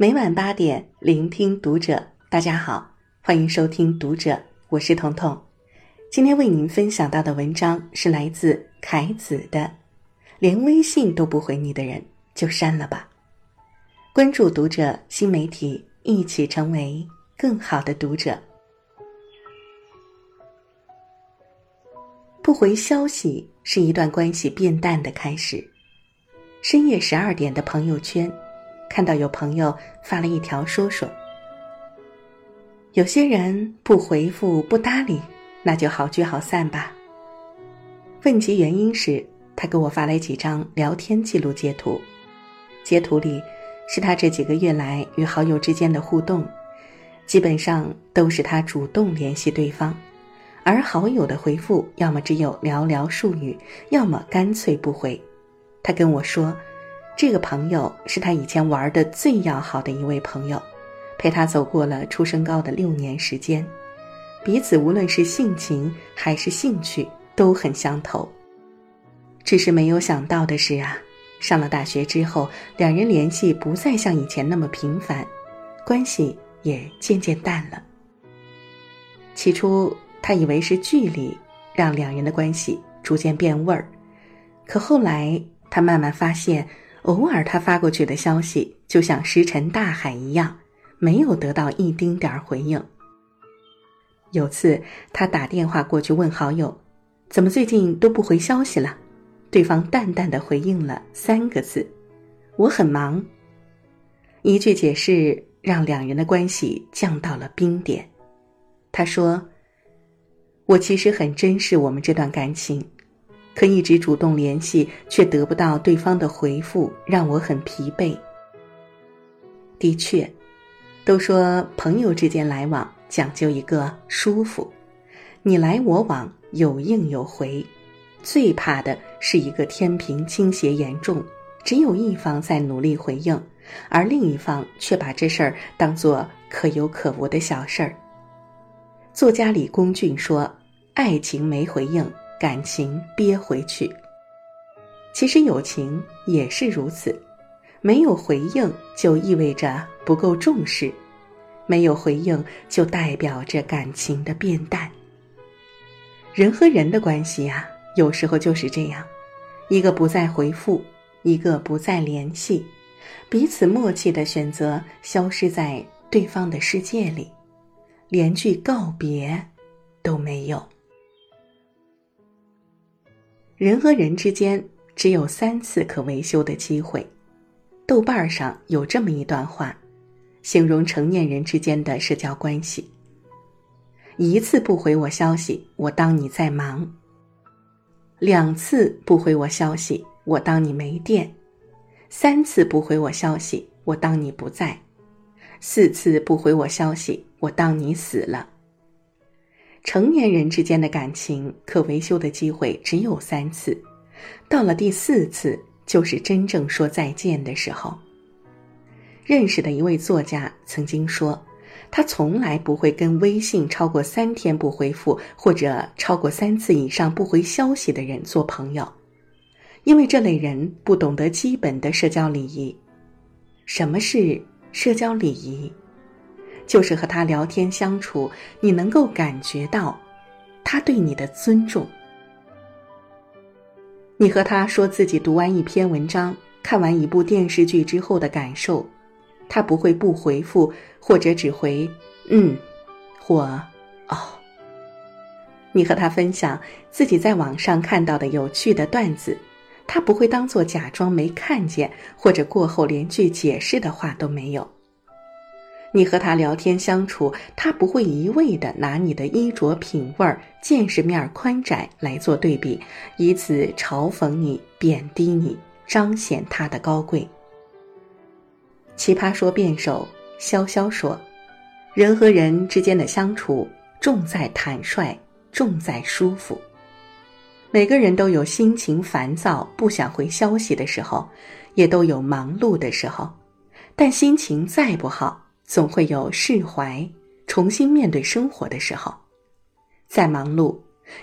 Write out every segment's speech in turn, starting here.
每晚八点，聆听读者。大家好，欢迎收听《读者》，我是彤彤。今天为您分享到的文章是来自凯子的《连微信都不回你的人，就删了吧》。关注《读者》新媒体，一起成为更好的读者。不回消息是一段关系变淡的开始。深夜十二点的朋友圈。看到有朋友发了一条说说，有些人不回复不搭理，那就好聚好散吧。问及原因时，他给我发来几张聊天记录截图，截图里是他这几个月来与好友之间的互动，基本上都是他主动联系对方，而好友的回复要么只有寥寥数语，要么干脆不回。他跟我说。这个朋友是他以前玩的最要好的一位朋友，陪他走过了初升高的六年时间，彼此无论是性情还是兴趣都很相投。只是没有想到的是啊，上了大学之后，两人联系不再像以前那么频繁，关系也渐渐淡了。起初他以为是距离让两人的关系逐渐变味儿，可后来他慢慢发现。偶尔他发过去的消息就像石沉大海一样，没有得到一丁点儿回应。有次他打电话过去问好友：“怎么最近都不回消息了？”对方淡淡的回应了三个字：“我很忙。”一句解释让两人的关系降到了冰点。他说：“我其实很珍视我们这段感情。”可一直主动联系，却得不到对方的回复，让我很疲惫。的确，都说朋友之间来往讲究一个舒服，你来我往，有应有回。最怕的是一个天平倾斜严重，只有一方在努力回应，而另一方却把这事儿当做可有可无的小事儿。作家李公俊说：“爱情没回应。”感情憋回去，其实友情也是如此，没有回应就意味着不够重视，没有回应就代表着感情的变淡。人和人的关系呀，有时候就是这样，一个不再回复，一个不再联系，彼此默契的选择消失在对方的世界里，连句告别都没有。人和人之间只有三次可维修的机会。豆瓣上有这么一段话，形容成年人之间的社交关系：一次不回我消息，我当你在忙；两次不回我消息，我当你没电；三次不回我消息，我当你不在；四次不回我消息，我当你死了。成年人之间的感情可维修的机会只有三次，到了第四次就是真正说再见的时候。认识的一位作家曾经说，他从来不会跟微信超过三天不回复或者超过三次以上不回消息的人做朋友，因为这类人不懂得基本的社交礼仪。什么是社交礼仪？就是和他聊天相处，你能够感觉到他对你的尊重。你和他说自己读完一篇文章、看完一部电视剧之后的感受，他不会不回复，或者只回“嗯”或“哦”。你和他分享自己在网上看到的有趣的段子，他不会当做假装没看见，或者过后连句解释的话都没有。你和他聊天相处，他不会一味的拿你的衣着品味、见识面宽窄来做对比，以此嘲讽你、贬低你，彰显他的高贵。奇葩说辩手潇潇说：“人和人之间的相处，重在坦率，重在舒服。每个人都有心情烦躁、不想回消息的时候，也都有忙碌的时候，但心情再不好。”总会有释怀、重新面对生活的时候，再忙碌，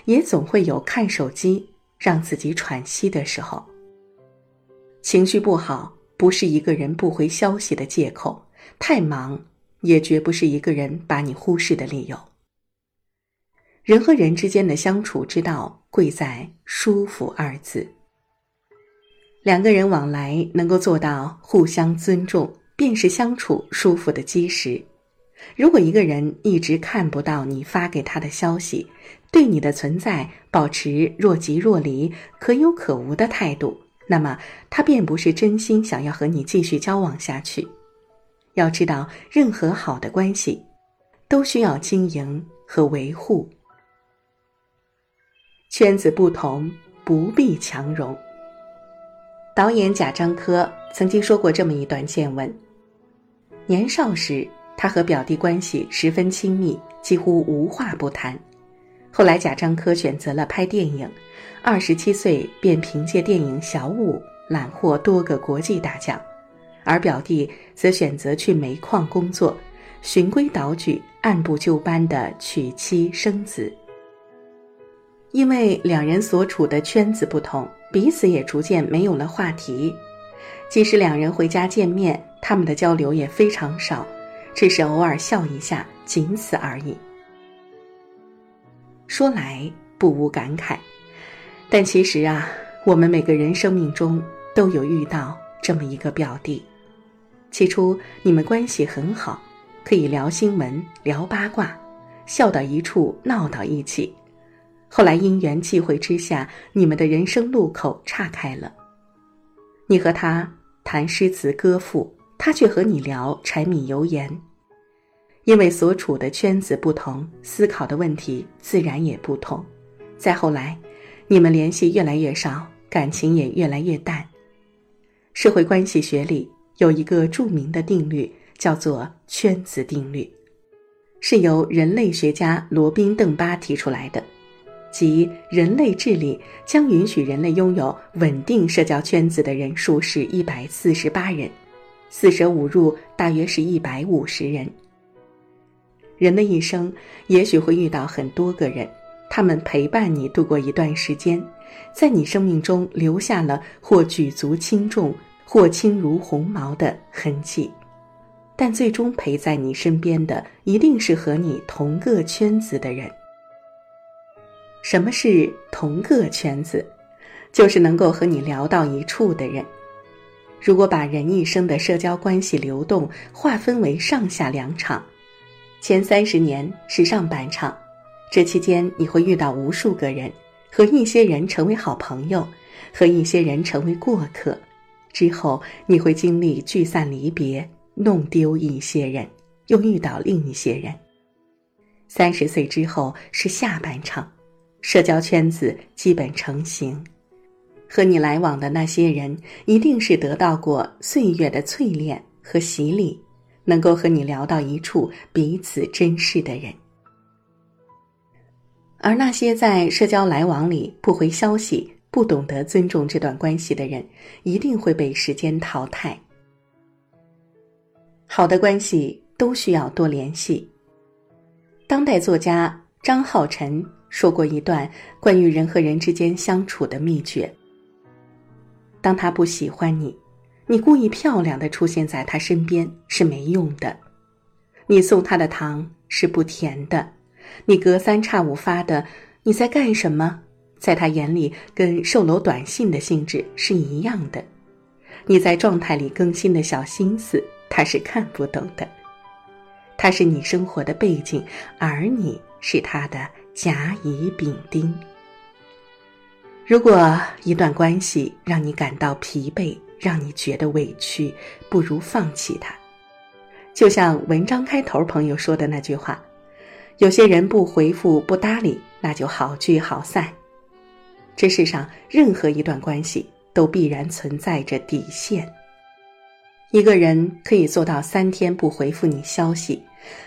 也总会有看手机让自己喘息的时候。情绪不好不是一个人不回消息的借口，太忙也绝不是一个人把你忽视的理由。人和人之间的相处之道，贵在舒服二字。两个人往来能够做到互相尊重，便是相处舒服的基石。如果一个人一直看不到你发给他的消息，对你的存在保持若即若离、可有可无的态度，那么他便不是真心想要和你继续交往下去。要知道，任何好的关系，都需要经营和维护。圈子不同，不必强融。导演贾樟柯曾经说过这么一段见闻：年少时，他和表弟关系十分亲密，几乎无话不谈。后来，贾樟柯选择了拍电影，二十七岁便凭借电影《小五》揽获多个国际大奖，而表弟则选择去煤矿工作，循规蹈矩、按部就班的娶妻生子。因为两人所处的圈子不同，彼此也逐渐没有了话题。即使两人回家见面，他们的交流也非常少，只是偶尔笑一下，仅此而已。说来不无感慨，但其实啊，我们每个人生命中都有遇到这么一个表弟。起初你们关系很好，可以聊新闻、聊八卦，笑到一处，闹到一起。后来因缘际会之下，你们的人生路口岔开了。你和他谈诗词歌赋，他却和你聊柴米油盐。因为所处的圈子不同，思考的问题自然也不同。再后来，你们联系越来越少，感情也越来越淡。社会关系学里有一个著名的定律，叫做圈子定律，是由人类学家罗宾·邓巴提出来的。即人类智力将允许人类拥有稳定社交圈子的人数是一百四十八人，四舍五入大约是一百五十人。人的一生也许会遇到很多个人，他们陪伴你度过一段时间，在你生命中留下了或举足轻重，或轻如鸿毛的痕迹，但最终陪在你身边的一定是和你同个圈子的人。什么是同个圈子？就是能够和你聊到一处的人。如果把人一生的社交关系流动划分为上下两场，前三十年是上半场，这期间你会遇到无数个人，和一些人成为好朋友，和一些人成为过客。之后你会经历聚散离别，弄丢一些人，又遇到另一些人。三十岁之后是下半场。社交圈子基本成型，和你来往的那些人一定是得到过岁月的淬炼和洗礼，能够和你聊到一处，彼此珍视的人。而那些在社交来往里不回消息、不懂得尊重这段关系的人，一定会被时间淘汰。好的关系都需要多联系。当代作家张浩晨。说过一段关于人和人之间相处的秘诀。当他不喜欢你，你故意漂亮的出现在他身边是没用的；你送他的糖是不甜的；你隔三差五发的“你在干什么”，在他眼里跟售楼短信的性质是一样的；你在状态里更新的小心思，他是看不懂的。他是你生活的背景，而你是他的。甲乙丙丁。如果一段关系让你感到疲惫，让你觉得委屈，不如放弃它。就像文章开头朋友说的那句话：“有些人不回复、不搭理，那就好聚好散。”这世上任何一段关系都必然存在着底线。一个人可以做到三天不回复你消息，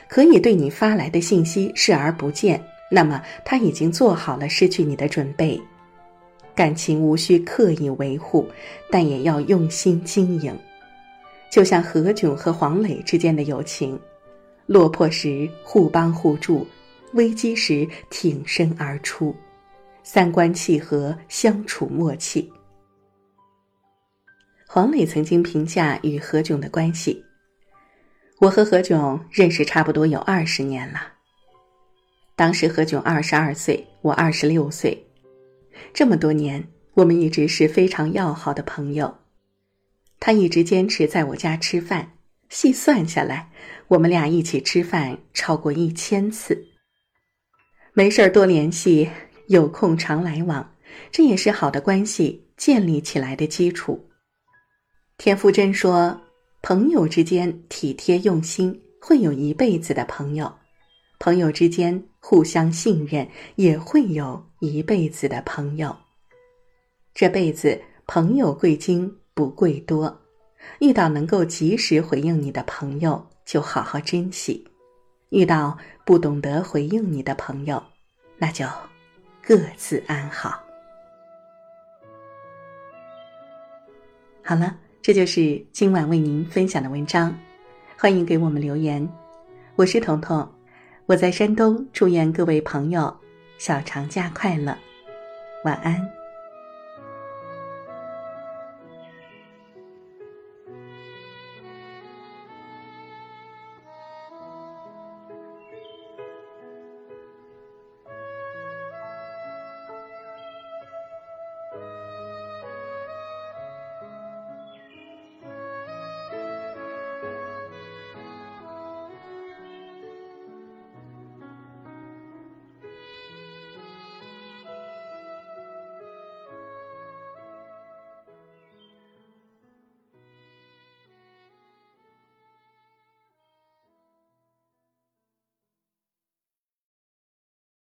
可以对你发来的信息视而不见。那么他已经做好了失去你的准备。感情无需刻意维护，但也要用心经营。就像何炅和黄磊之间的友情，落魄时互帮互助，危机时挺身而出，三观契合，相处默契。黄磊曾经评价与何炅的关系：我和何炅认识差不多有二十年了。当时何炅二十二岁，我二十六岁，这么多年，我们一直是非常要好的朋友。他一直坚持在我家吃饭，细算下来，我们俩一起吃饭超过一千次。没事儿多联系，有空常来往，这也是好的关系建立起来的基础。田馥甄说：“朋友之间体贴用心，会有一辈子的朋友；朋友之间互相信任，也会有一辈子的朋友。这辈子朋友贵精不贵多，遇到能够及时回应你的朋友，就好好珍惜；遇到不懂得回应你的朋友，那就各自安好。”好了。这就是今晚为您分享的文章，欢迎给我们留言。我是彤彤，我在山东，祝愿各位朋友小长假快乐，晚安。